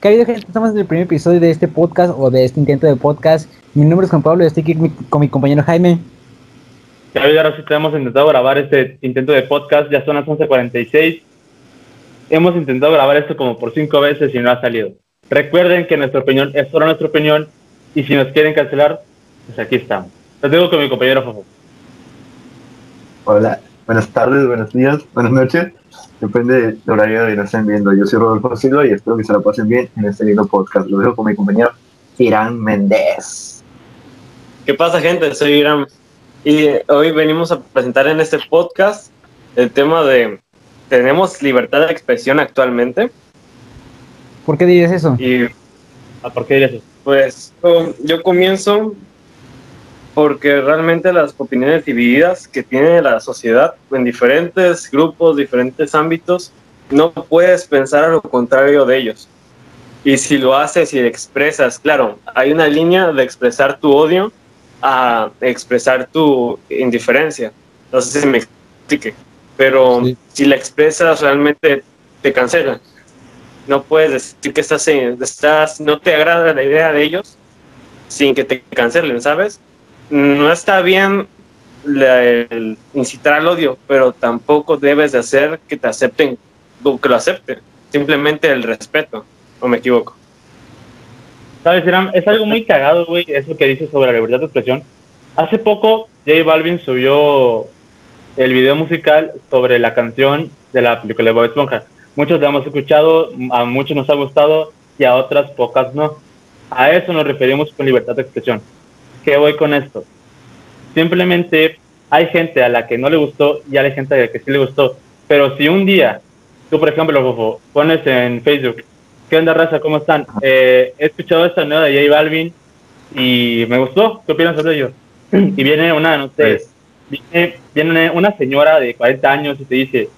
¿Qué ha habido, gente? Estamos en el primer episodio de este podcast o de este intento de podcast. Mi nombre es Juan Pablo y estoy aquí con mi, compañero Jaime. ¿Qué ha habido? Ahora sí hemos intentado grabar este intento de podcast. Ya son las 11.46. Hemos intentado grabar esto como por cinco veces y no ha salido. Recuerden que nuestra opinión es solo nuestra opinión y si nos quieren cancelar, pues aquí estamos. Lo tengo con mi compañero Fofo. Hola, buenas tardes, buenos días, buenas noches. Depende del horario de nos estén viendo. Yo soy Rodolfo Silva y espero que se la pasen bien en este lindo podcast. Lo dejo con mi compañero Irán Méndez. ¿Qué pasa, gente? Soy Irán y hoy venimos a presentar en este podcast el tema de ¿tenemos libertad de expresión actualmente? ¿Por qué dirías eso? Y, ¿Por qué dirías eso? Pues yo comienzo porque realmente las opiniones divididas que tiene la sociedad en diferentes grupos, diferentes ámbitos, no puedes pensar a lo contrario de ellos. Y si lo haces y expresas, claro, hay una línea de expresar tu odio a expresar tu indiferencia. No sé si me explique, pero si la expresas realmente te cancela. No puedes decir que estás, estás, no te agrada la idea de ellos sin que te cancelen, ¿sabes? No está bien el incitar al odio, pero tampoco debes de hacer que te acepten que lo acepten. Simplemente el respeto, o me equivoco. Sabes, es algo muy cagado, güey, eso que dices sobre la libertad de expresión. Hace poco, J Balvin subió el video musical sobre la canción de la película de Bob Esponja. Muchos la hemos escuchado, a muchos nos ha gustado y a otras pocas no. A eso nos referimos con libertad de expresión qué voy con esto? Simplemente hay gente a la que no le gustó y hay gente a la que sí le gustó. Pero si un día, tú por ejemplo, pones en Facebook, ¿qué onda raza? ¿Cómo están? Eh, he escuchado esta nueva de J Balvin y me gustó. ¿Qué opinas sobre ello? Y viene una, no sé, viene, viene una señora de 40 años y te dice,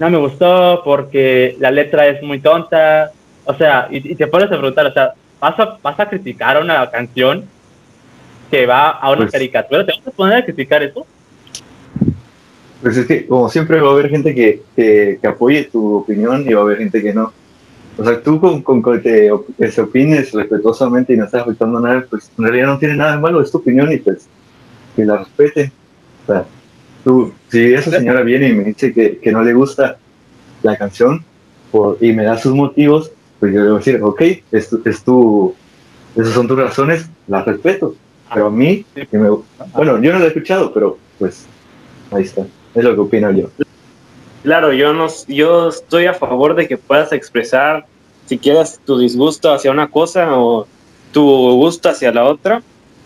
no me gustó porque la letra es muy tonta. O sea, y, te pones a preguntar, o sea, ¿vas a, ¿vas a criticar una canción que va a una pues caricatura, ¿te vas a poner a criticar eso? Pues es que, como siempre, va a haber gente que, que, apoye tu opinión y va a haber gente que no. O sea, tú con, con que, te, que se opines respetuosamente y no estás afectando nada, pues en realidad no tiene nada de malo, es tu opinión y pues que la respete. O sea, tú, si esa señora viene y me dice que, que no le gusta la canción por, y me da sus motivos, pues yo le voy a decir, ok, es, es tu, esas son tus razones, las respeto. Pero a mí, bueno, yo no lo he escuchado, pero pues ahí está. Es lo que opino yo. Claro, yo, no, yo estoy a favor de que puedas expresar si quieres tu disgusto hacia una cosa o tu gusto hacia la otra,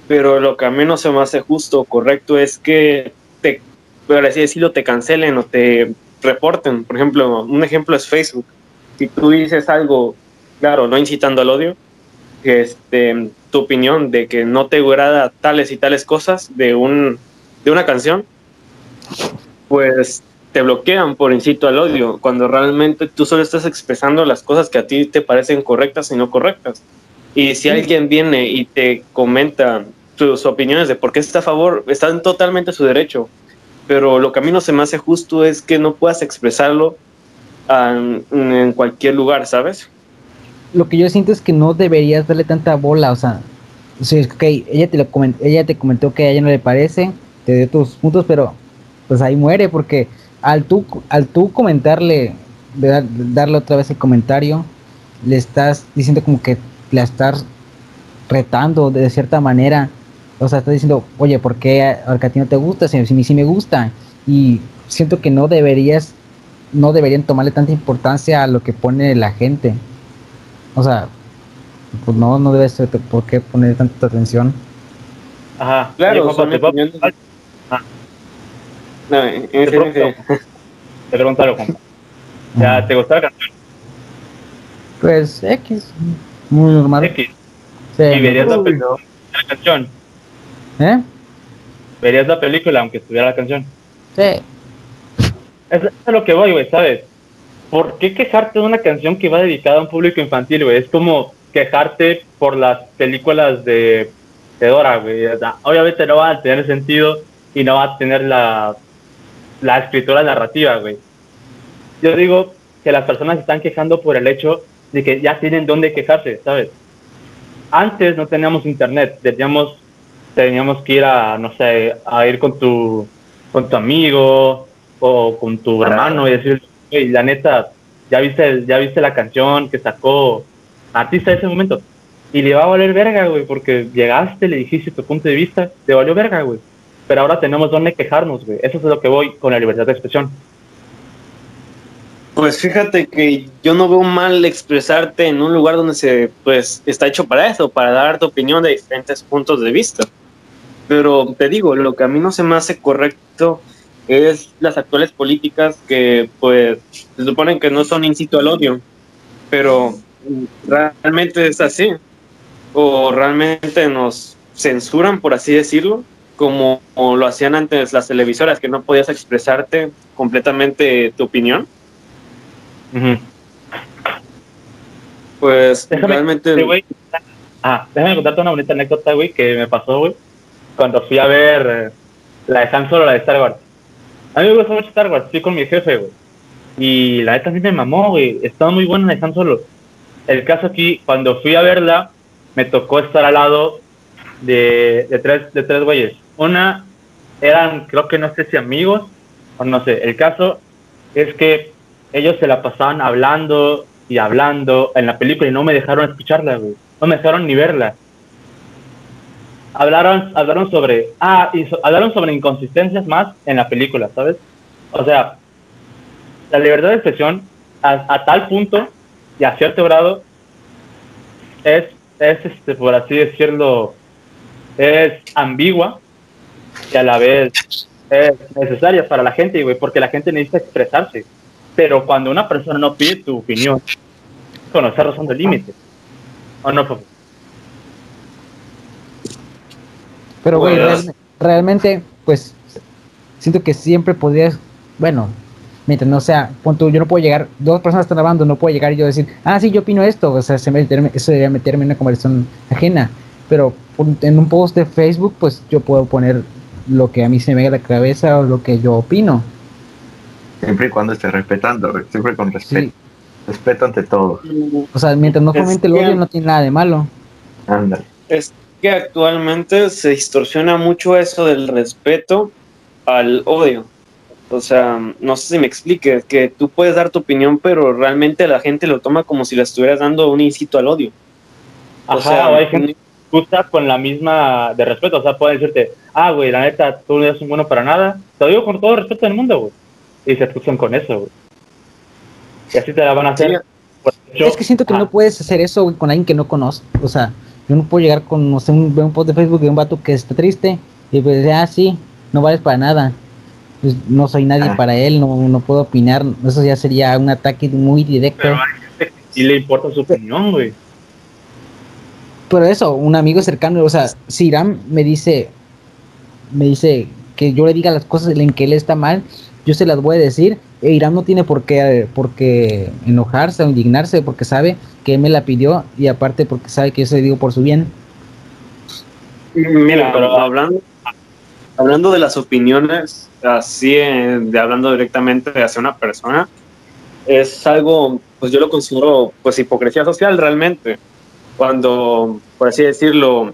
pero lo que a mí no se me hace justo o correcto es que te, por así decirlo, te cancelen o te reporten. Por ejemplo, un ejemplo es Facebook. Si tú dices algo, claro, no incitando al odio, este, tu opinión de que no te agrada tales y tales cosas de, un, de una canción, pues te bloquean por incito al odio, cuando realmente tú solo estás expresando las cosas que a ti te parecen correctas y no correctas. Y si alguien viene y te comenta sus opiniones de por qué está a favor, están totalmente a su derecho. Pero lo que a mí no se me hace justo es que no puedas expresarlo en cualquier lugar, ¿sabes? Lo que yo siento es que no deberías darle tanta bola, o sea, sí, ok, ella te, lo ella te comentó que a ella no le parece, te dio tus puntos, pero pues ahí muere, porque al tú, al tú comentarle, darle otra vez el comentario, le estás diciendo como que la estás retando de cierta manera, o sea, estás diciendo, oye, ¿por qué a, a ti no te gusta? Si, si sí me gusta, y siento que no deberías, no deberían tomarle tanta importancia a lo que pone la gente. O sea, pues no, no debe ser por qué poner tanta atención. Ajá, claro, ah. no, en te, pregunto, te pregunto algo, compa. ¿te gustó la canción? Pues X, muy normal. X. Sí. ¿Y verías la, la canción? ¿Eh? ¿Verías la película aunque estuviera la canción? Sí. Eso es lo que voy, güey, ¿sabes? ¿Por qué quejarte de una canción que va dedicada a un público infantil, güey? Es como quejarte por las películas de, Dora, güey. obviamente no va a tener sentido y no va a tener la, la escritura narrativa, güey. Yo digo que las personas están quejando por el hecho de que ya tienen dónde quejarse, ¿sabes? Antes no teníamos internet, teníamos, teníamos que ir a, no sé, a ir con tu, con tu amigo o con tu hermano y decir, "Ey, la neta, ya viste, ya viste la canción que sacó artista de ese momento. Y le va a valer verga, güey, porque llegaste, le dijiste tu punto de vista, te valió verga, güey. Pero ahora tenemos dónde quejarnos, güey. Eso es lo que voy con la libertad de expresión. Pues fíjate que yo no veo mal expresarte en un lugar donde se pues está hecho para eso, para dar tu opinión de diferentes puntos de vista. Pero te digo, lo que a mí no se me hace correcto es las actuales políticas que pues se suponen que no son incito al odio, pero realmente es así o realmente nos censuran por así decirlo, como lo hacían antes las televisoras que no podías expresarte completamente tu opinión. Pues Déjame, realmente sí. Ah, déjame contarte una bonita anécdota, güey, que me pasó, güey, cuando fui a ver eh, la de Han Solo, la de Star Wars. A mí me gusta mucho Star Wars, fui con mi jefe, güey. Y la neta sí me mamó, güey. Estaba muy buena de Han Solo. El caso aquí, cuando fui a verla, me tocó estar al lado de, de tres, de tres güeyes. Una eran, creo que no sé si amigos, o no sé. El caso es que ellos se la pasaban hablando y hablando en la película y no me dejaron escucharla, güey. No me dejaron ni verla. Hablaron, hablaron sobre, ah, hablaron sobre inconsistencias más en la película, ¿sabes? O sea, la libertad de expresión a, a tal punto y a cierto grado es, es este, por así decirlo, es ambigua y a la vez es necesaria para la gente, güey, porque la gente necesita expresarse. Pero cuando una persona no pide tu opinión, conocer razón del límite. ¿O no, Fofo? Pero, güey, real- realmente, pues, siento que siempre podrías, bueno, mientras no sea, pon tú, yo no puedo llegar, dos personas están grabando, no puedo llegar y yo decir, ah, sí, yo opino esto, o sea, se meterme, eso debería meterme en una conversación ajena, pero en un post de Facebook, pues yo puedo poner lo que a mí se me venga a la cabeza o lo que yo opino. Siempre y cuando esté respetando, siempre con respeto. Sí. Respeto ante todo. O sea, mientras no fomente el que- odio, no tiene nada de malo. Ándale. Es que actualmente se distorsiona mucho eso del respeto al odio. O sea, no sé si me expliques, que tú puedes dar tu opinión, pero realmente la gente lo toma como si le estuvieras dando un incito al odio. O Ajá, sea, o hay gente que con la misma de respeto. O sea, pueden decirte, ah, güey, la neta, tú no eres un bueno para nada. Te lo digo con todo el respeto del mundo, güey. Y se excusan con eso, güey. Y así te la van a hacer. Sí. hecho. Es que siento que Ah, no puedes hacer eso güey, con alguien que no conozco. O sea, yo no puedo llegar con, no sé, un, un post de Facebook de un vato que está triste y pues, ah, sí, no vales para nada. Pues no soy nadie Ah. para él, no, no puedo opinar. Eso ya sería un ataque muy directo. Pero hay gente que sí le importa su opinión, güey. Pero eso, un amigo cercano, o sea, si Irán me dice, me dice que yo le diga las cosas en que él está mal, yo se las voy a decir. E Irán no tiene por qué, por qué enojarse o indignarse porque sabe que me la pidió y aparte porque sabe que yo se digo por su bien. Mira, pero- hablando, hablando de las opiniones, así eh, de hablando directamente hacia una persona, es algo, pues yo lo considero pues hipocresía social realmente. Cuando, por así decirlo,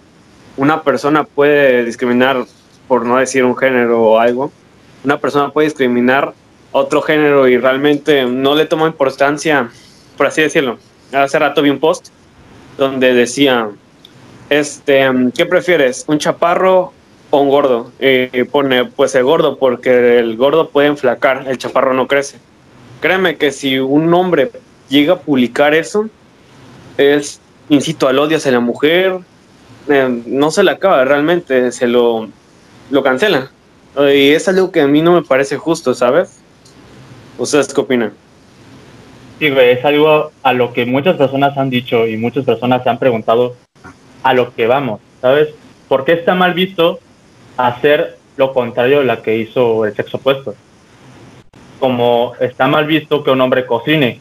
una persona puede discriminar, por no decir un género o algo, una persona puede discriminar otro género y realmente no le toma importancia, por así decirlo. Hace rato vi un post donde decía, este, ¿qué prefieres? ¿Un chaparro o un gordo? Y pone, pues el gordo, porque el gordo puede enflacar, el chaparro no crece. Créeme que si un hombre llega a publicar eso, es incito al odio hacia la mujer, eh, no se le acaba realmente, se lo, lo cancela. Y es algo que a mí no me parece justo, ¿sabes? ¿Ustedes qué opinan? Sí, güey, es algo a lo que muchas personas han dicho y muchas personas se han preguntado a lo que vamos, ¿sabes? ¿Por qué está mal visto hacer lo contrario de la que hizo el sexo opuesto? Como está mal visto que un hombre cocine.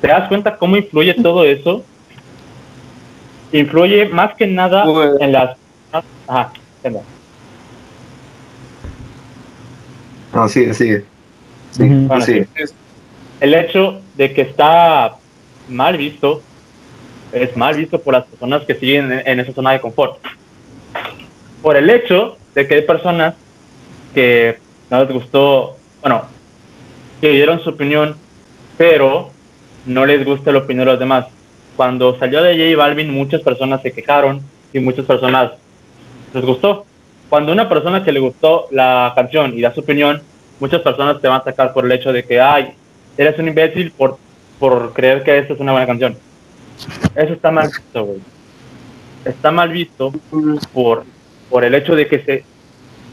¿Te das cuenta cómo influye todo eso? Influye más que nada Pues- en las... Ajá, venga. No, sigue, sigue. Sí. Bueno, sigue. el hecho de que está mal visto, es mal visto por las personas que siguen en, en esa zona de confort. Por el hecho de que hay personas que no les gustó, bueno, que dieron su opinión, pero no les gusta la opinión de los demás. Cuando salió de J Balvin, muchas personas se quejaron y muchas personas les gustó. Cuando una persona que le gustó la canción y da su opinión, muchas personas te van a sacar por el hecho de que, ay, eres un imbécil por, por creer que esta es una buena canción. Eso está mal visto, güey. Está mal visto por, por el hecho de que se,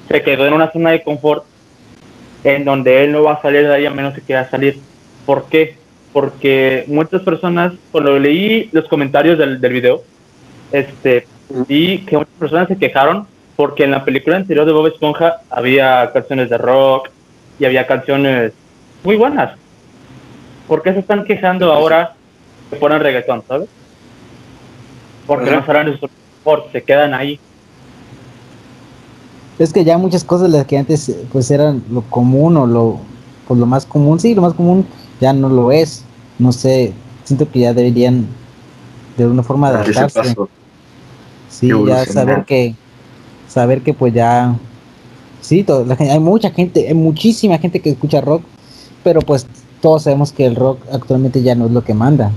se quedó en una zona de confort en donde él no va a salir de ahí a menos que quiera salir. ¿Por qué? Porque muchas personas, cuando leí los comentarios del, del video, este, vi que muchas personas se quejaron porque en la película anterior de Bob Esponja había canciones de rock y había canciones muy buenas. ¿Por qué se están quejando ahora que ponen reggaetón, sabes? Porque Ajá. no salen de su se quedan ahí. Es que ya muchas cosas las que antes eh, pues eran lo común o lo pues lo más común, sí, lo más común ya no lo es. No sé, siento que ya deberían de alguna forma adaptarse. Sí, ya saber que saber que pues ya sí, todo, la gen- hay mucha gente, hay muchísima gente que escucha rock, pero pues todos sabemos que el rock actualmente ya no es lo que manda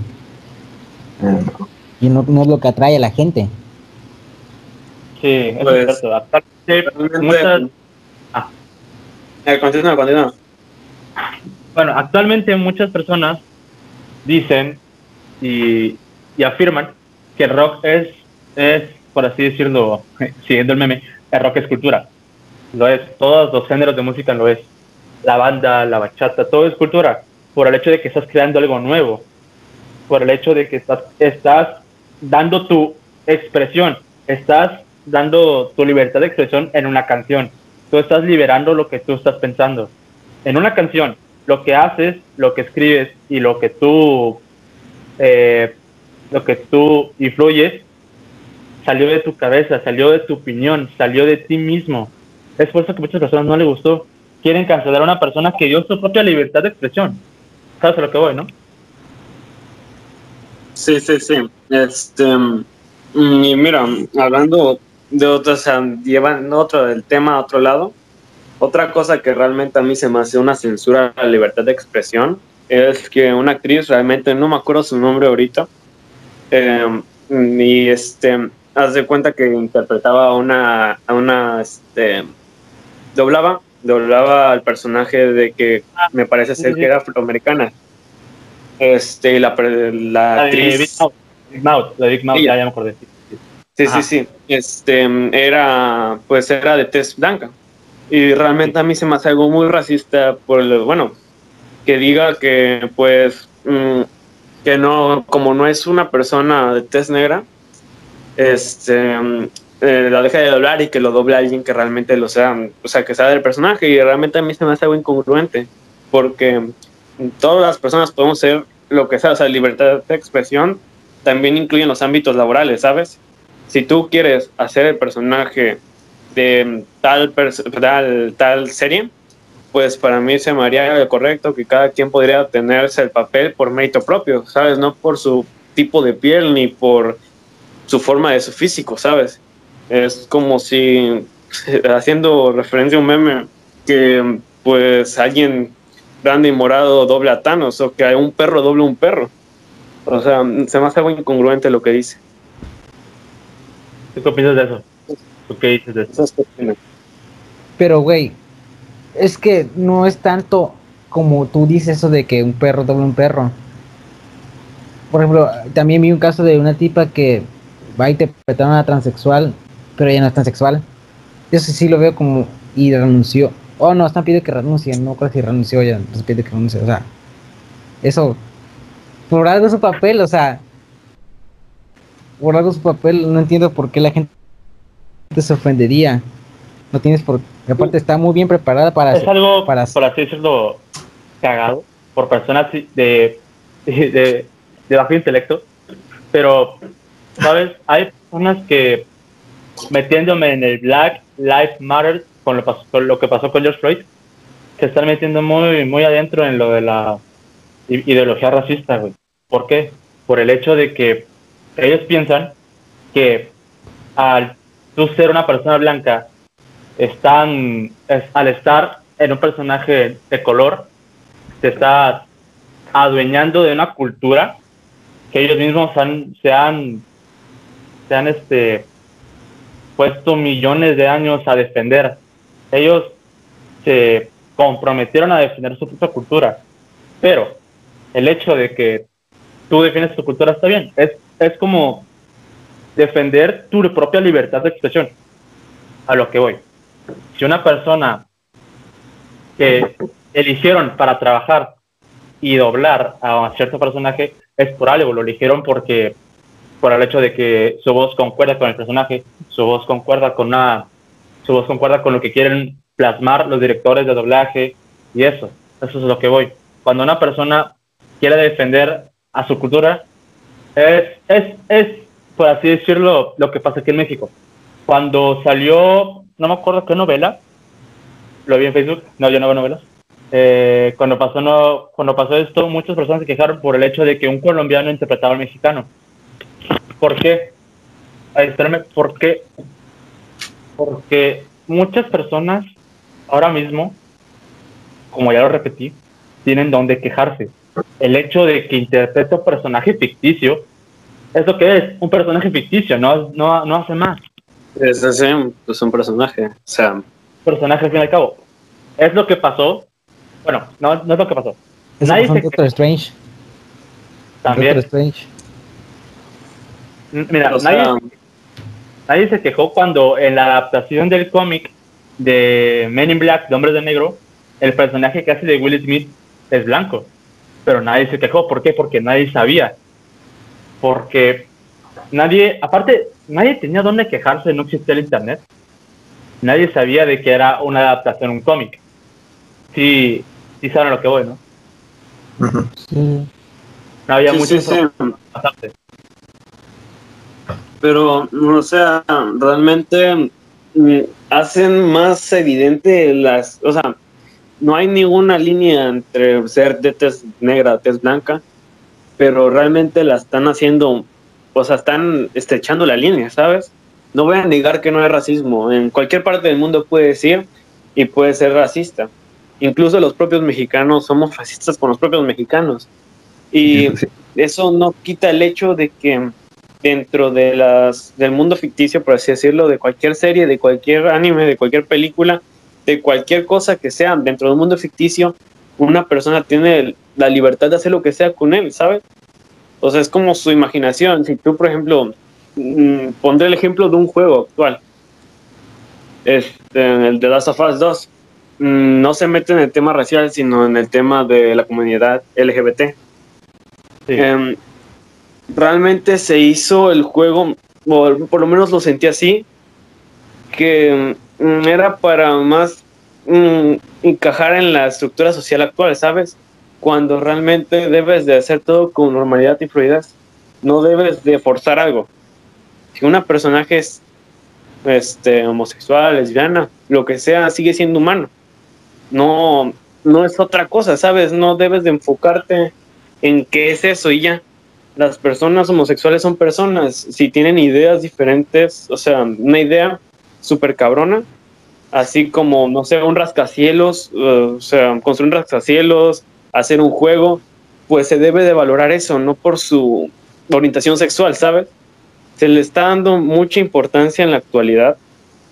y no, no es lo que atrae a la gente. Sí, eso Pues, es cierto. Actualmente, Realmente- muchas, ah, Eh, continúa, continúa. bueno, actualmente muchas personas dicen y, y afirman que el rock es, es, por así decirlo, siguiendo el meme, el rock es cultura. Lo es, todos los géneros de música lo es. La banda, la bachata, todo es cultura. Por el hecho de que estás creando algo nuevo. Por el hecho de que estás, estás dando tu expresión. Estás dando tu libertad de expresión en una canción. Tú estás liberando lo que tú estás pensando. En una canción, lo que haces, lo que escribes y lo que tú, eh, lo que tú influyes, salió de tu cabeza, salió de tu opinión, salió de ti mismo. Es por eso que muchas personas no les gustó. Quieren cancelar a una persona que dio su propia libertad de expresión. ¿Sabes a lo que voy, no? Sí, sí, sí. Este, mm, y mira, hablando de otros, o sea, otro el tema a otro lado, otra cosa que realmente a mí se me hace una censura a la libertad de expresión es que una actriz, realmente no me acuerdo su nombre ahorita, y este, haz de cuenta que interpretaba a una, a una, este, doblaba, doblaba al personaje de que me parece ser que era afroamericana. Este, la, la La de Big actriz. Mouth. Big Mouth, la Big Mouth, ya, ya me acordé. Sí, Ajá. sí, sí. Este, era, pues era de tez blanca. Y realmente a mí se me hace algo muy racista por el, bueno, que diga que, pues, mm, que no, como no es una persona de tez negra, este, eh, la deja de doblar y que lo doble alguien que realmente lo sea, o sea, que sea del personaje. Y realmente a mí se me hace algo incongruente, porque todas las personas podemos ser lo que sea, o sea, libertad de expresión también incluye los ámbitos laborales, ¿sabes? si tú quieres hacer el personaje de tal, pers- tal, tal serie, pues para mí se me haría correcto que cada quien podría tenerse el papel por mérito propio, ¿sabes? No por su tipo de piel ni por su forma de su físico, ¿sabes? Es como si, haciendo referencia a un meme, que pues alguien grande y morado doble a Thanos o que un perro doble a un perro. O sea, se me hace algo incongruente lo que dice. ¿Tú qué piensas de eso? ¿Tú qué dices de eso? Pero, güey, es que no es tanto como tú dices eso de que un perro dobla un perro. Por ejemplo, también vi un caso de una tipa que va a interpretar a una transexual, pero ella no es transexual. Eso sí lo veo como y renunció. Oh, no, están pidiendo que renuncie. No creo que renunció ya. Nos pide que renuncie. O sea, eso. Por algo su papel, o sea. Por algo su papel. No entiendo por qué la gente se ofendería. No tienes por. Aparte, está muy bien preparada para. es algo, para- por así decirlo, cagado por personas de, de, de, de bajo intelecto, pero, ¿sabes? Hay personas que metiéndome en el Black Lives Matter con lo, que pasó con George Floyd, se están metiendo muy, muy adentro en lo de la ideología racista, güey. ¿Por qué? por el hecho de que ellos piensan que al tú ser una persona blanca, están, al estar en un personaje de color, te estás adueñando de una cultura que ellos mismos han, se han, se han este, puesto millones de años a defender. Ellos se comprometieron a defender su propia cultura, pero el hecho de que tú defines tu cultura está bien. Es, es como defender tu propia libertad de expresión. A lo que voy. Si una persona que eligieron para trabajar y doblar a cierto personaje es por algo, lo eligieron porque por el hecho de que su voz concuerda con el personaje, su voz concuerda con una, su voz concuerda con lo que quieren plasmar los directores de doblaje y eso, eso es lo que voy. Cuando una persona quiere defender a su cultura, es, es, es, por así decirlo, lo que pasa aquí en México. Cuando salió, no me acuerdo qué novela, lo vi en Facebook, no, yo no veo novelas. Eh, cuando, pasó, no, cuando pasó esto, muchas personas se quejaron por el hecho de que un colombiano interpretaba al mexicano. ¿Por qué? Espérame, ¿por qué? Porque muchas personas ahora mismo, como ya lo repetí, tienen donde quejarse. El hecho de que interprete un personaje ficticio es lo que es, un personaje ficticio, no, no, no hace más. Es, es, es un personaje, o sea. Personaje al fin y al cabo. Es lo que pasó. Bueno, no, no es lo que pasó. Nadie pasó Doctor Strange. También. Doctor Strange. Mira, nadie, nadie, se quejó cuando en la adaptación del cómic de Men in Black, de Hombres de Negro, el personaje que hace de Will Smith es blanco. Pero nadie se quejó. ¿Por qué? Porque nadie sabía. Porque nadie, aparte, nadie tenía dónde quejarse, no existía el internet. Nadie sabía de que era una adaptación, un cómic. Sí, sí saben lo que voy, ¿no? Sí. No había mucho pero, o sea, realmente mm, hacen más evidente las, o sea, no hay ninguna línea entre ser de tez negra, tez blanca, pero realmente la están haciendo, o sea, están estrechando la línea, ¿sabes? No voy a negar que no hay racismo, en cualquier parte del mundo puede decir y puede ser racista. Incluso los propios mexicanos somos racistas con los propios mexicanos. Y eso no quita el hecho de que dentro de las, del mundo ficticio, por así decirlo, de cualquier serie, de cualquier anime, de cualquier película, de cualquier cosa que sea dentro del mundo ficticio, una persona tiene la libertad de hacer lo que sea con él, ¿sabes? O sea, es como su imaginación. Si tú, por ejemplo, mm, pondré el ejemplo de un juego actual, este, el de Last of Us 2, mm, no se mete en el tema racial, sino en el tema de la comunidad LGBT. Sí. Em, realmente se hizo el juego, o por lo menos lo sentí así, que mm, era para más mm, encajar en la estructura social actual, ¿sabes? Cuando realmente debes de hacer todo con normalidad y fluidez, no debes de forzar algo. Si una personaje es este, homosexual, lesbiana, lo que sea, sigue siendo humano. No, no es otra cosa, ¿sabes? No debes de enfocarte en qué es eso y ya las personas homosexuales son personas, si tienen ideas diferentes, o sea, una idea súper cabrona, así como, no sé, un rascacielos, uh, o sea, construir un rascacielos, hacer un juego, pues se debe de valorar eso, no por su orientación sexual, ¿sabes? Se le está dando mucha importancia en la actualidad,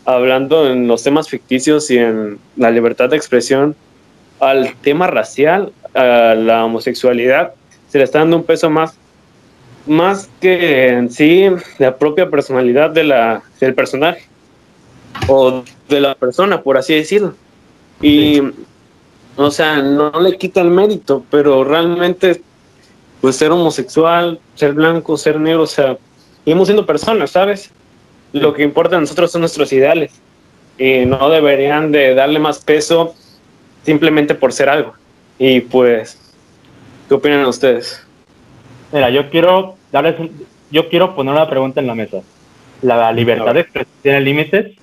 hablando en los temas ficticios y en la libertad de expresión, al tema racial, a la homosexualidad, se le está dando un peso más más que en sí la propia personalidad de la, del personaje o de la persona, por así decirlo. Y, o sea, no le quita el mérito, pero realmente, pues ser homosexual, ser blanco, ser negro, o sea, seguimos siendo personas, ¿sabes? Lo que importa a nosotros son nuestros ideales y no deberían de darle más peso simplemente por ser algo. Y pues, ¿qué opinan ustedes? Mira, yo quiero darles yo quiero poner una pregunta en la mesa. ¿La libertad de expresión tiene límites?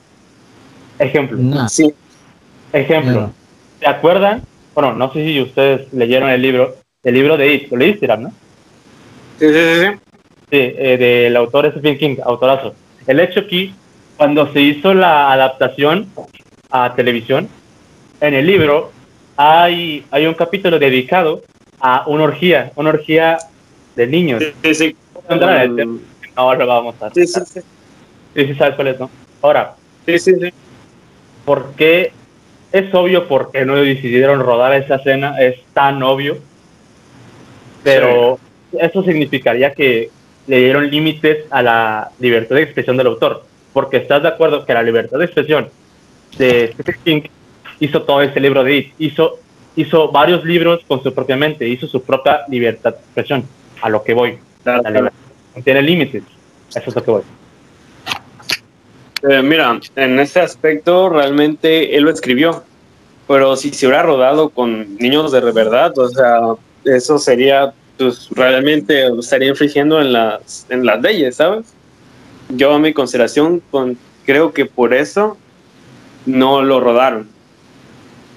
Ejemplo. Sí. Ejemplo. ¿Se acuerdan? Bueno, no sé si ustedes leyeron el libro, el libro de It. ¿Lo leíste, no? Sí, sí, sí. sí. Sí, eh, del autor Stephen King, autorazo. El hecho aquí, cuando se hizo la adaptación a televisión, en el libro hay, hay un capítulo dedicado a una orgía, una orgía de niños. Sí, sí. Entrar en el tema. Ahora lo vamos a Sí, sí, sí. Sí, sí, sabes cuál es, ¿no? Ahora, Sí, sí, sí. ¿por qué? Es obvio por qué no decidieron rodar esa escena, es tan obvio. Pero eso significaría que le dieron límites a la libertad de expresión del autor. Porque estás de acuerdo que la libertad de expresión de Stephen King hizo todo ese libro de It, hizo, hizo varios libros con su propia mente, hizo su propia libertad de expresión. A lo que voy. Claro, La claro. no tiene límites. Eso es lo que voy. Eh, mira, en ese aspecto realmente él lo escribió, pero si se hubiera rodado con niños de verdad, o sea, eso sería, pues realmente estaría infringiendo en las, en las leyes, ¿sabes? Yo a mi consideración con, creo que por eso no lo rodaron.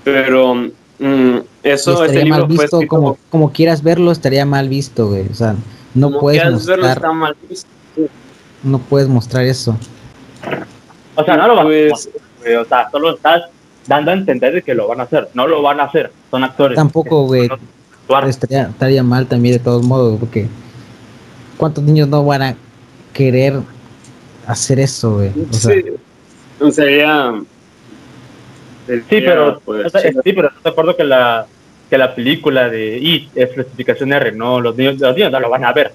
Pero mm, eso, estaría mal visto, como, como quieras verlo, estaría mal visto, güey. O sea, no como puedes quieras verlo, mostrar, está mal visto. no puedes mostrar eso. O sea, no lo van Pues- a hacer, güey, O sea, solo estás dando a entender de que lo van a hacer. No lo van a hacer. Son actores. Tampoco, güey. Estaría, estaría mal también de todos modos, porque ¿cuántos niños no van a querer hacer eso, güey? O sea, Sí, sería... Sí, pero, pues, o sea, sí, pero estoy de acuerdo que la, que la película de IT es clasificación R, no, los niños, los niños no lo van a ver.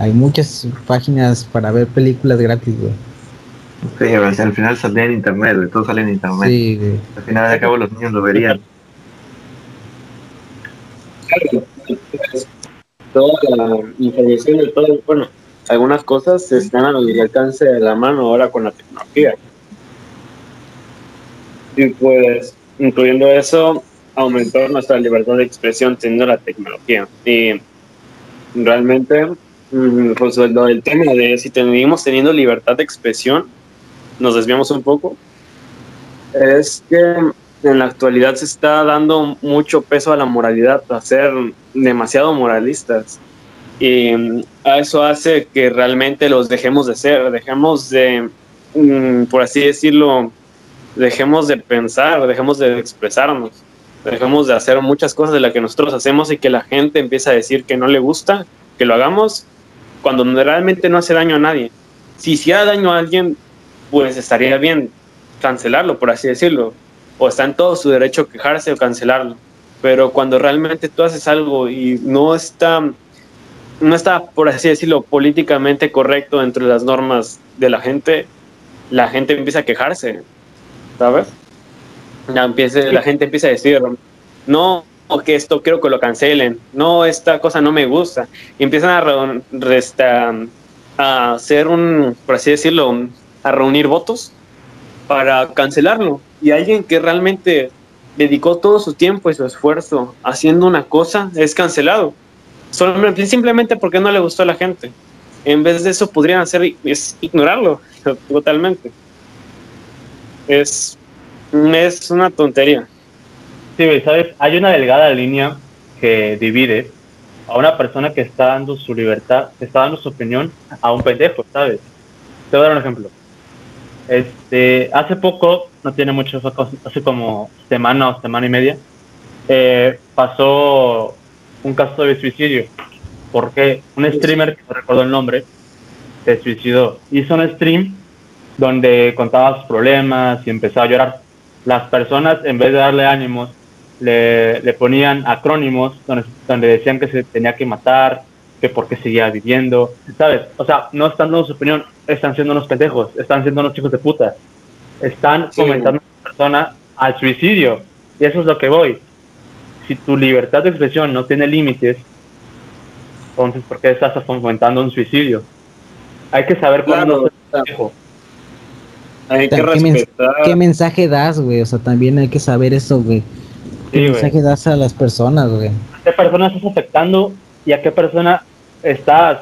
hay muchas páginas para ver películas gratis, güey. Sí, o sea, al final saldría en internet, güey, todo sale en internet. Sí, güey. Al final de cabo los niños lo verían. toda la información de todo, bueno, algunas cosas están al alcance de la mano ahora con la tecnología. Y pues, incluyendo eso, aumentó nuestra libertad de expresión teniendo la tecnología. Y realmente, mm, pues lo del tema de si seguimos teniendo libertad de expresión, nos desviamos un poco, es que en la actualidad se está dando mucho peso a la moralidad, a ser demasiado moralistas. Y mm, eso hace que realmente los dejemos de ser, dejemos de, mm, por así decirlo, dejemos de pensar, dejemos de expresarnos, dejemos de hacer muchas cosas de las que nosotros hacemos y que la gente empieza a decir que no le gusta, que lo hagamos, cuando realmente no hace daño a nadie. Si hiciera daño a alguien, pues estaría bien cancelarlo, por así decirlo, o está en todo su derecho quejarse o cancelarlo. Pero cuando realmente tú haces algo y no está, no está, por así decirlo, políticamente correcto dentro de las normas de la gente, la gente empieza a quejarse, ¿sabes? Ya empieza, la gente empieza a decir, no, que esto quiero que lo cancelen, no, esta cosa no me gusta. Y empiezan a, re- resta- a hacer un, por así decirlo, a reunir votos para cancelarlo. Y alguien que realmente dedicó todo su tiempo y su esfuerzo haciendo una cosa es cancelado. Simplemente porque no le gustó a la gente. En vez de eso podrían hacer es ignorarlo totalmente. Es, es una tontería. Sí, ¿sabes? Hay una delgada línea que divide a una persona que está dando su libertad, que está dando su opinión, a un pendejo, ¿sabes? Te voy a dar un ejemplo. Este, hace poco, no tiene mucho, hace como semana o semana y media, eh, pasó un caso de suicidio. Porque un streamer, que no recuerdo el nombre, se suicidó. Hizo un stream donde contaba sus problemas y empezó a llorar. Las personas, en vez de darle ánimos, le, le ponían acrónimos donde, donde decían que se tenía que matar, que porque seguía viviendo, ¿sabes? O sea, no están dando su opinión, están siendo unos pendejos, están siendo unos chicos de puta. Están Sí. fomentando a la persona al suicidio. Y eso es lo que voy. Si tu libertad de expresión no tiene límites, entonces, ¿por qué estás fomentando un suicidio? Hay que saber cuándo Claro, ser pendejo. Hay que ¿Qué, mens- respetar. qué mensaje das, güey? O sea, también hay que saber eso, güey. ¿Qué Sí, mensaje das a las personas, güey? ¿A qué persona estás afectando y a qué persona estás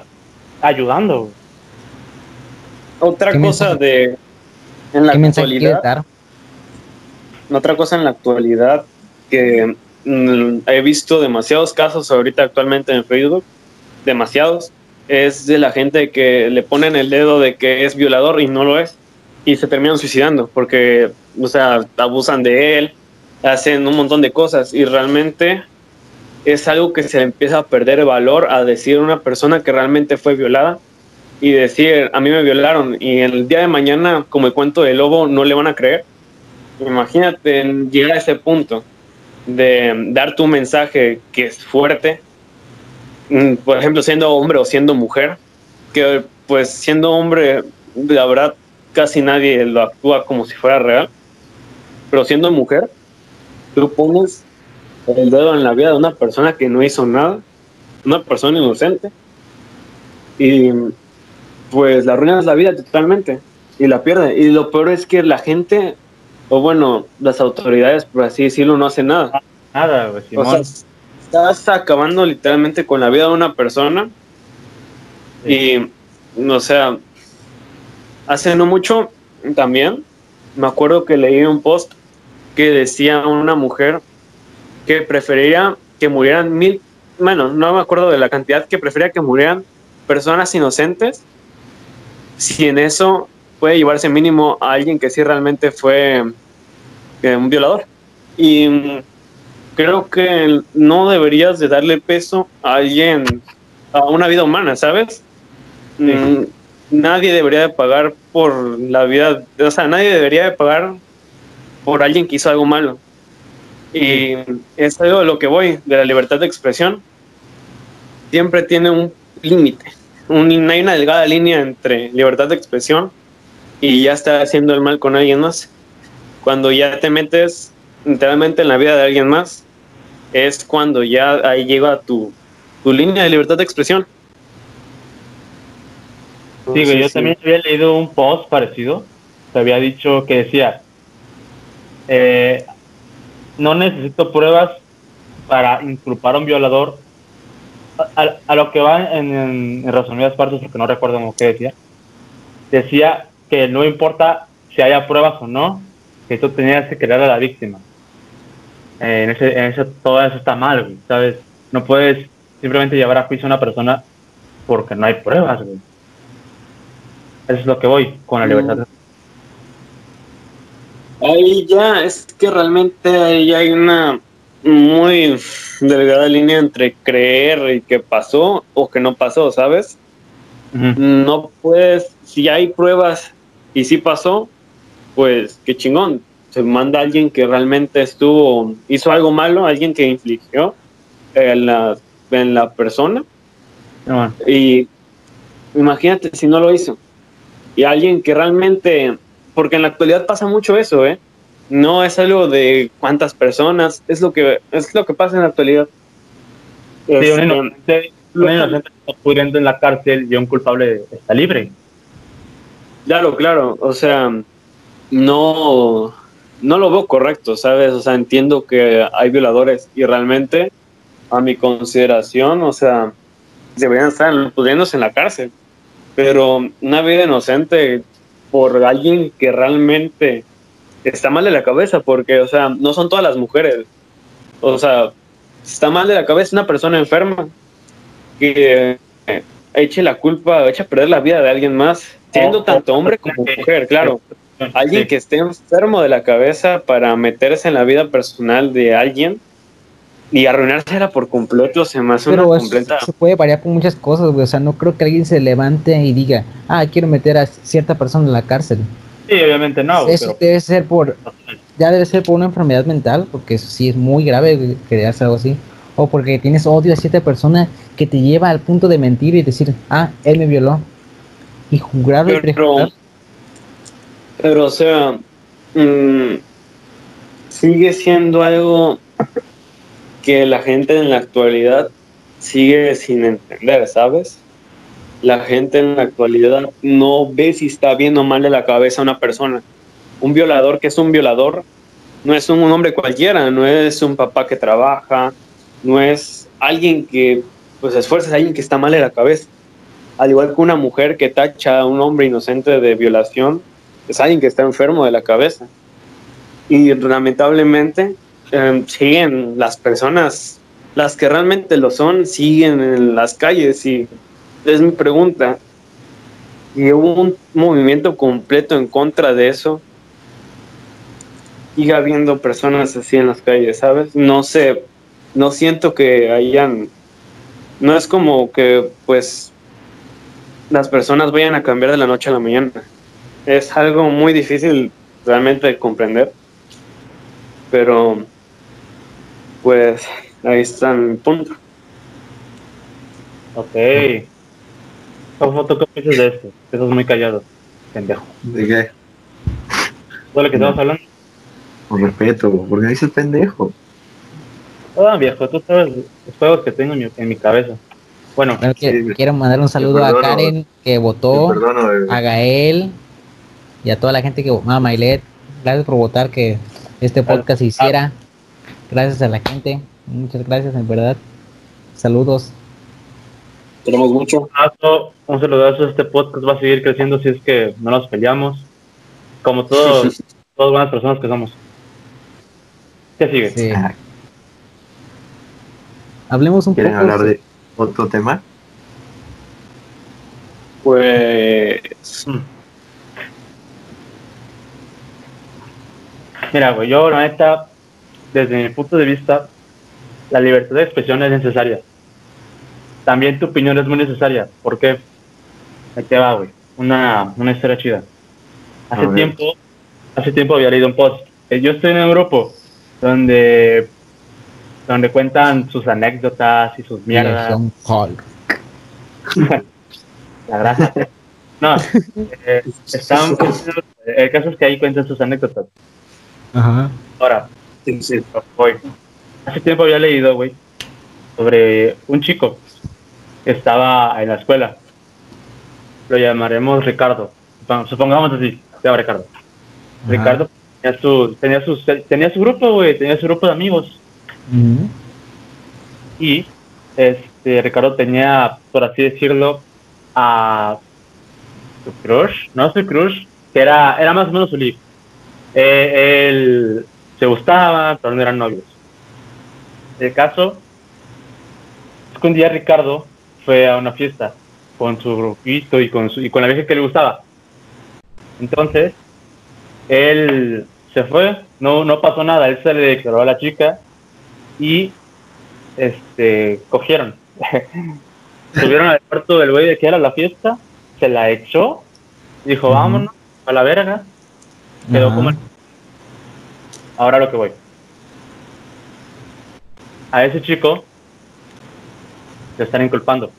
ayudando? Otra ¿Qué cosa mensaje- de en la ¿Qué actualidad, dar? otra cosa en la actualidad que mm, he visto demasiados casos ahorita actualmente en Facebook, demasiados, es de la gente que le ponen el dedo de que es violador y no lo es y se terminan suicidando porque, o sea, abusan de él, hacen un montón de cosas y realmente es algo que se empieza a perder valor a decir una persona que realmente fue violada y decir, a mí me violaron y el día de mañana, como el cuento del lobo, no le van a creer. Imagínate llegar a ese punto de dar tu mensaje que es fuerte, mm, por ejemplo, siendo hombre o siendo mujer, que pues siendo hombre, la verdad, casi nadie lo actúa como si fuera real, pero siendo mujer, tú pones el dedo en la vida de una persona que no hizo nada, una persona inocente, y pues la arruinas la vida totalmente y la pierde. Y lo peor es que la gente, o bueno, las autoridades, por así decirlo, no hacen nada. Nada, O sea, estás acabando literalmente con la vida de una persona. Y, o sea, hace no mucho también, me acuerdo que leí un post que decía una mujer que preferiría que murieran mil, bueno, no me acuerdo de la cantidad, que prefería que murieran personas inocentes si en eso puede llevarse mínimo a alguien que sí realmente fue eh, un violador. Y creo que no deberías de darle peso a alguien, a una vida humana, ¿sabes? Mm, nadie debería de pagar por la vida, o sea, nadie debería de pagar por alguien que hizo algo malo. Y es algo de lo que voy, de la libertad de expresión. Siempre tiene un límite hay una delgada línea entre libertad de expresión y ya estar haciendo el mal con alguien más. Cuando ya te metes literalmente en la vida de alguien más, es cuando ya ahí llega tu, tu línea de libertad de expresión. Sí, yo también había leído un post parecido. Te había dicho que decía, eh, no necesito pruebas para inculpar a un violador a, lo que va en, en, resumidas partes, porque no recuerdo cómo que decía, decía que no importa si haya pruebas o no, que tú tenías que crear a la víctima. Eh, en, ese, en ese, todo eso está mal, ¿sabes? No puedes simplemente llevar a juicio a una persona porque no hay pruebas, güey. Eso es lo que voy con la mm. libertad. Ahí ya, es que realmente ahí hay una muy delgada línea entre creer y que pasó o que no pasó, ¿sabes? No puedes, si hay pruebas y si pasó, pues qué chingón. Se manda a alguien que realmente estuvo, hizo algo malo, alguien que infligió en la, en la persona. Y imagínate si no lo hizo. Y alguien que realmente, porque en la actualidad pasa mucho eso, ¿eh? no es algo de cuántas personas, es lo que es lo que pasa en la actualidad. Sí, un este, inocente, está pudriendo en la cárcel y un culpable está libre. Claro, claro, o sea, no, no lo veo correcto, ¿sabes? O sea, entiendo que hay violadores y realmente, a mi consideración, o sea, deberían estar pudriéndose en la cárcel, pero una vida inocente por alguien que realmente está mal de la cabeza porque, o sea, no son todas las mujeres. O sea, está mal de la cabeza una persona enferma que eche la culpa, eche a perder la vida de alguien más, siendo tanto hombre como mujer, claro. Alguien que esté enfermo de la cabeza para meterse en la vida personal de alguien y arruinársela por completo se me hace una completa. Se puede variar por muchas cosas, güey. O sea, no creo que alguien se levante y diga, ah, quiero meter a cierta persona en la cárcel. Sí, obviamente no. Eso debe ser por, ya debe ser por una enfermedad mental, porque eso sí es muy grave crearse algo así. O porque tienes odio a cierta persona que te lleva al punto de mentir y decir, ah, él me violó. Y jurarlo y pero, pero, o sea, mm, sigue siendo algo que la gente en la actualidad sigue sin entender, ¿sabes? la gente en la actualidad no ve si está bien o mal de la cabeza una persona. Un violador que es un violador no es un hombre cualquiera, no es un papá que trabaja, no es alguien que pues esfuerza, es alguien que está mal de la cabeza. Al igual que una mujer que tacha a un hombre inocente de violación, es alguien que está enfermo de la cabeza. Y lamentablemente eh, siguen las personas, las que realmente lo son, siguen en las calles y es mi pregunta. Y hubo un movimiento completo en contra de eso. Sigue habiendo personas así en las calles, ¿sabes? No sé, no siento que hayan, no es como que pues las personas vayan a cambiar de la noche a la mañana. Es algo muy difícil realmente de comprender. Pero, pues, ahí está mi punto. Ok. ¿Cómo tú qué piensas de esto? Estás muy callado, pendejo. ¿De qué? ¿Todo lo que estamos hablando? Con respeto, porque dices pendejo. Ah, viejo, tú sabes los juegos que tengo en mi, en mi cabeza. Bueno, Claro que- Sí, quiero mandar un saludo a. Karen que votó, perdono, a Gael y a toda la gente que a Mailet. Gracias por votar que este podcast se hiciera. Gracias a la gente. Muchas gracias, en verdad. Saludos. Tenemos mucho. un saludazo, un saludazo, este podcast va a seguir creciendo si es que no nos peleamos. Como todos, todas buenas personas que somos. ¿Qué sigue? Sí. Ah, Hablemos un ¿Quieren poco. hablar de otro tema? Pues. Mira, güey, yo la neta, desde mi punto de vista, la libertad de expresión es necesaria. También tu opinión es muy necesaria. ¿Por qué? Ahí te va, güey. Una, una historia chida. Hace tiempo, hace tiempo había leído un post. Eh, Yo estoy en un grupo donde, donde cuentan sus anécdotas y sus mierdas. La grasa. No, eh, están, el caso es que ahí cuentan sus anécdotas. Ajá. Ahora, Hace tiempo había leído, güey, sobre un chico que estaba en la escuela. Lo llamaremos Ricardo. Supong- Supongamos así, se llama Ricardo. Ajá. Ricardo tenía su, tenía, su, tenía su grupo, güey, tenía su grupo de amigos. Y este Ricardo tenía, por así decirlo, a su crush, no su crush, que era, era más o menos su ligue. Eh, él se gustaba, pero no eran novios. El caso es que un día Ricardo fue a una fiesta con su grupito y con, su, y con la vieja que le gustaba. Entonces, él se fue, no, no pasó nada, él se le declaró a la chica y este cogieron. Subieron al cuarto del güey de que era la fiesta, se la echó, dijo, vámonos a la verga, quedó Ajá. como el- Ahora lo que voy. A ese chico lo están inculpando.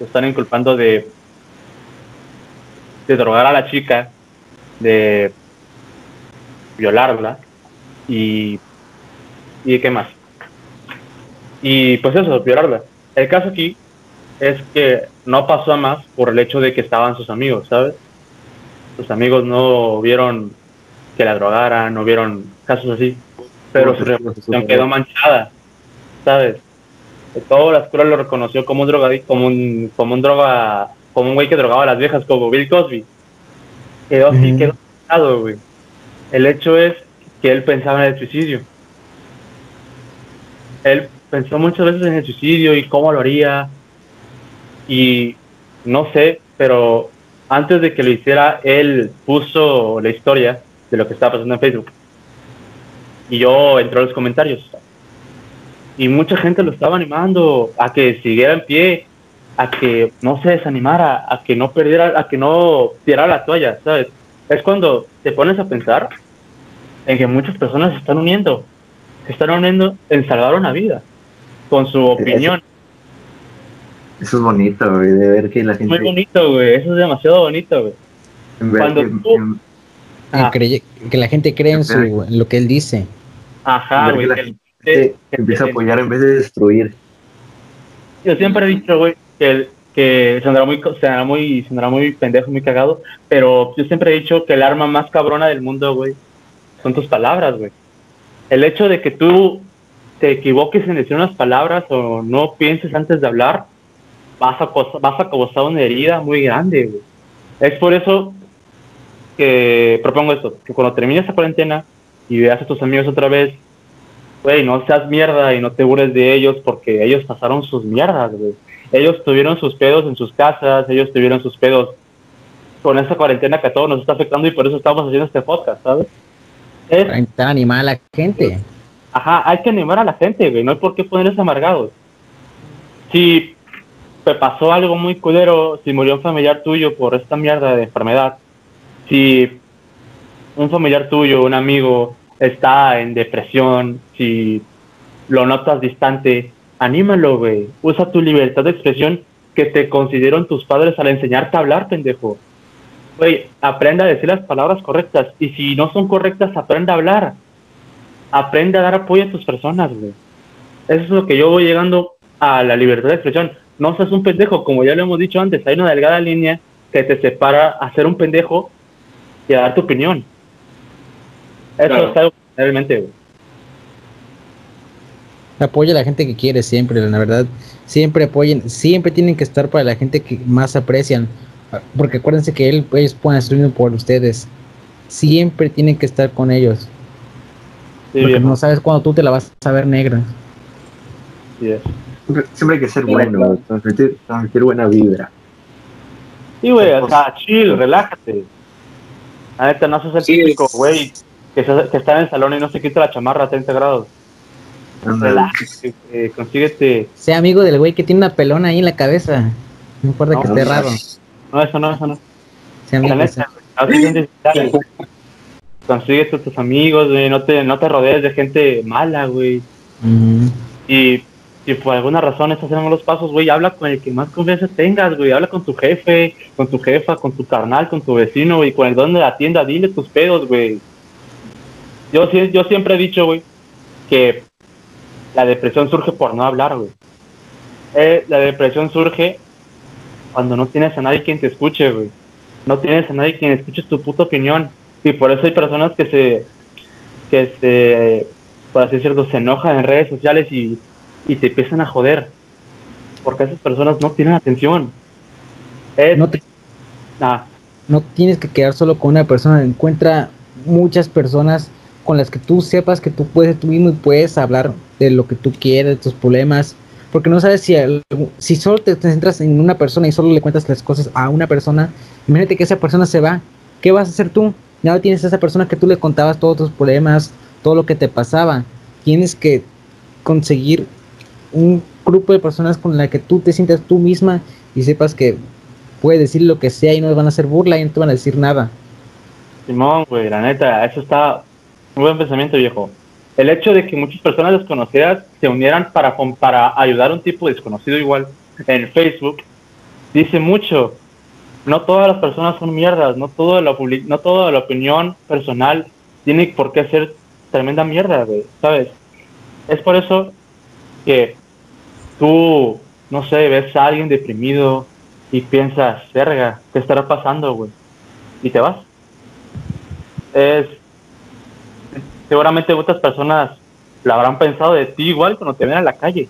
Lo están inculpando de de drogar a la chica, de violarla y y qué más. Y pues eso, violarla. El caso aquí es que no pasó a más por el hecho de que estaban sus amigos, ¿sabes? Sus amigos no vieron que la drogaran, no vieron casos así, pero su reputación quedó manchada, ¿sabes? Toda la escuela lo reconoció como un drogadicto, como un, como un droga, como un güey que drogaba a las viejas, como Bill Cosby. Quedó así, quedó manchado, güey. El hecho es que él pensaba en el suicidio. Él pensó muchas veces en el suicidio y cómo lo haría. Y no sé, pero antes de que lo hiciera, él puso la historia de lo que estaba pasando en Facebook. Y yo entré a los comentarios. Y mucha gente lo estaba animando a que siguiera en pie, a que no se desanimara, a que no perdiera, a que no tirara la toalla, ¿sabes? Es cuando te pones a pensar en que muchas personas se están uniendo, se están uniendo en salvar una vida, con su opinión. Eso es bonito, güey, de ver que la gente... Muy bonito, güey, eso es demasiado bonito, güey. en cuando que- tú- en- Que, Ah. que la gente cree en, su, en lo que él dice. Ajá, güey. que la que- empieza a apoyar en vez de destruir. Yo siempre he dicho, güey, que, el- que sonará muy, muy, muy pendejo, muy cagado, pero yo siempre he dicho que el arma más cabrona del mundo, güey, son tus palabras, güey. El hecho de que tú te equivoques en decir unas palabras o no pienses antes de hablar, vas a, vas a causar una herida muy grande, güey. Es por eso que propongo esto, que cuando termine esta cuarentena y veas a tus amigos otra vez, güey, no seas mierda y no te burles de ellos porque ellos pasaron sus mierdas, güey. Ellos tuvieron sus pedos en sus casas, ellos tuvieron sus pedos con esa cuarentena que a todos nos está afectando y por eso estamos haciendo este podcast, ¿sabes? Es, intentar animar a la gente. Ajá, hay que animar a la gente, güey, no hay por qué ponerse amargados. Si te pasó algo muy culero, si murió un familiar tuyo por esta mierda de enfermedad, si un familiar tuyo, un amigo, está en depresión, si lo notas distante, anímalo, güey. Usa tu libertad de expresión que te consideraron tus padres al enseñarte a hablar, pendejo. Güey, aprenda a decir las palabras correctas. Y si no son correctas, aprenda a hablar. Aprende a dar apoyo a tus personas, güey. Eso es lo que yo voy llegando a la libertad de expresión. No seas un pendejo, como ya lo hemos dicho antes, hay una delgada línea que te separa a ser un pendejo y a dar tu opinión. Eso es algo realmente, güey. Apoya a la gente que quiere siempre, la verdad. Siempre apoyen, siempre tienen que estar para la gente que más aprecian. Porque acuérdense que él, ellos pueden hacer por ustedes. Siempre tienen que estar con ellos. porque no sabes cuándo tú te la vas a ver negra. Siempre, hay que ser bueno, transmitir, buena vibra. Sí, güey, o sea, chill, relájate. A neta, no seas el típico, güey, que, está en el salón y no se quita la chamarra a 30 grados. Relájate, consíguete. Sea amigo del güey que tiene una pelona ahí en la cabeza. No importa que esté raro. No, eso no, eso no. Sea amigo. Neta, consíguete tus amigos, güey, no te, no te rodees de gente mala, güey. Y si por alguna razón estás haciendo los pasos, güey, habla con el que más confianza tengas, güey. Habla con tu jefe, con tu jefa, con tu carnal, con tu vecino, güey, con el don de la tienda. Dile tus pedos, güey. Yo, yo siempre he dicho, güey, que la depresión surge por no hablar, güey. Eh, la depresión surge cuando no tienes a nadie quien te escuche, güey. No tienes a nadie quien escuche tu puta opinión. Y por eso hay personas que se, que se, por así decirlo, se enojan en redes sociales y y te empiezan a joder. Porque esas personas no tienen atención. no, no tienes que quedar solo con una persona. Encuentra muchas personas con las que tú sepas que tú puedes tú mismo y puedes hablar de lo que tú quieres, de tus problemas. Porque no sabes si, si solo te centras en una persona y solo le cuentas las cosas a una persona, imagínate que esa persona se va. ¿Qué vas a hacer tú? Ya tienes a esa persona que tú le contabas todos tus problemas, todo lo que te pasaba. Tienes que conseguir un grupo de personas con la que tú te sientas tú misma y sepas que puedes decir lo que sea y no van a hacer burla y no te van a decir nada. Simón, güey, la neta, eso está muy buen pensamiento, viejo. El hecho de que muchas personas desconocidas se unieran para, para ayudar a un tipo desconocido igual en Facebook dice mucho. No todas las personas son mierdas, no, todo la, no toda la opinión personal tiene por qué ser tremenda mierda, güey, ¿sabes? Es por eso que tú, no sé, ves a alguien deprimido y piensas, verga, ¿qué estará pasando, güey? Y te vas. Es. Seguramente muchas personas la habrán pensado de ti igual cuando te ven a la calle.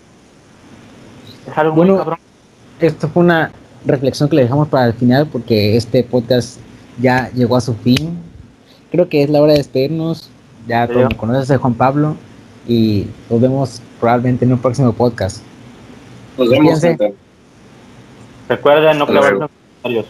Es algo bueno, muy cabrón. Esto fue una reflexión que le dejamos para el final porque este podcast ya llegó a su fin. Creo que es la hora de despedirnos. Ya todos me conoces a Juan Pablo y nos vemos probablemente en un próximo podcast. Nos vemos. Recuerden no clavar comentarios.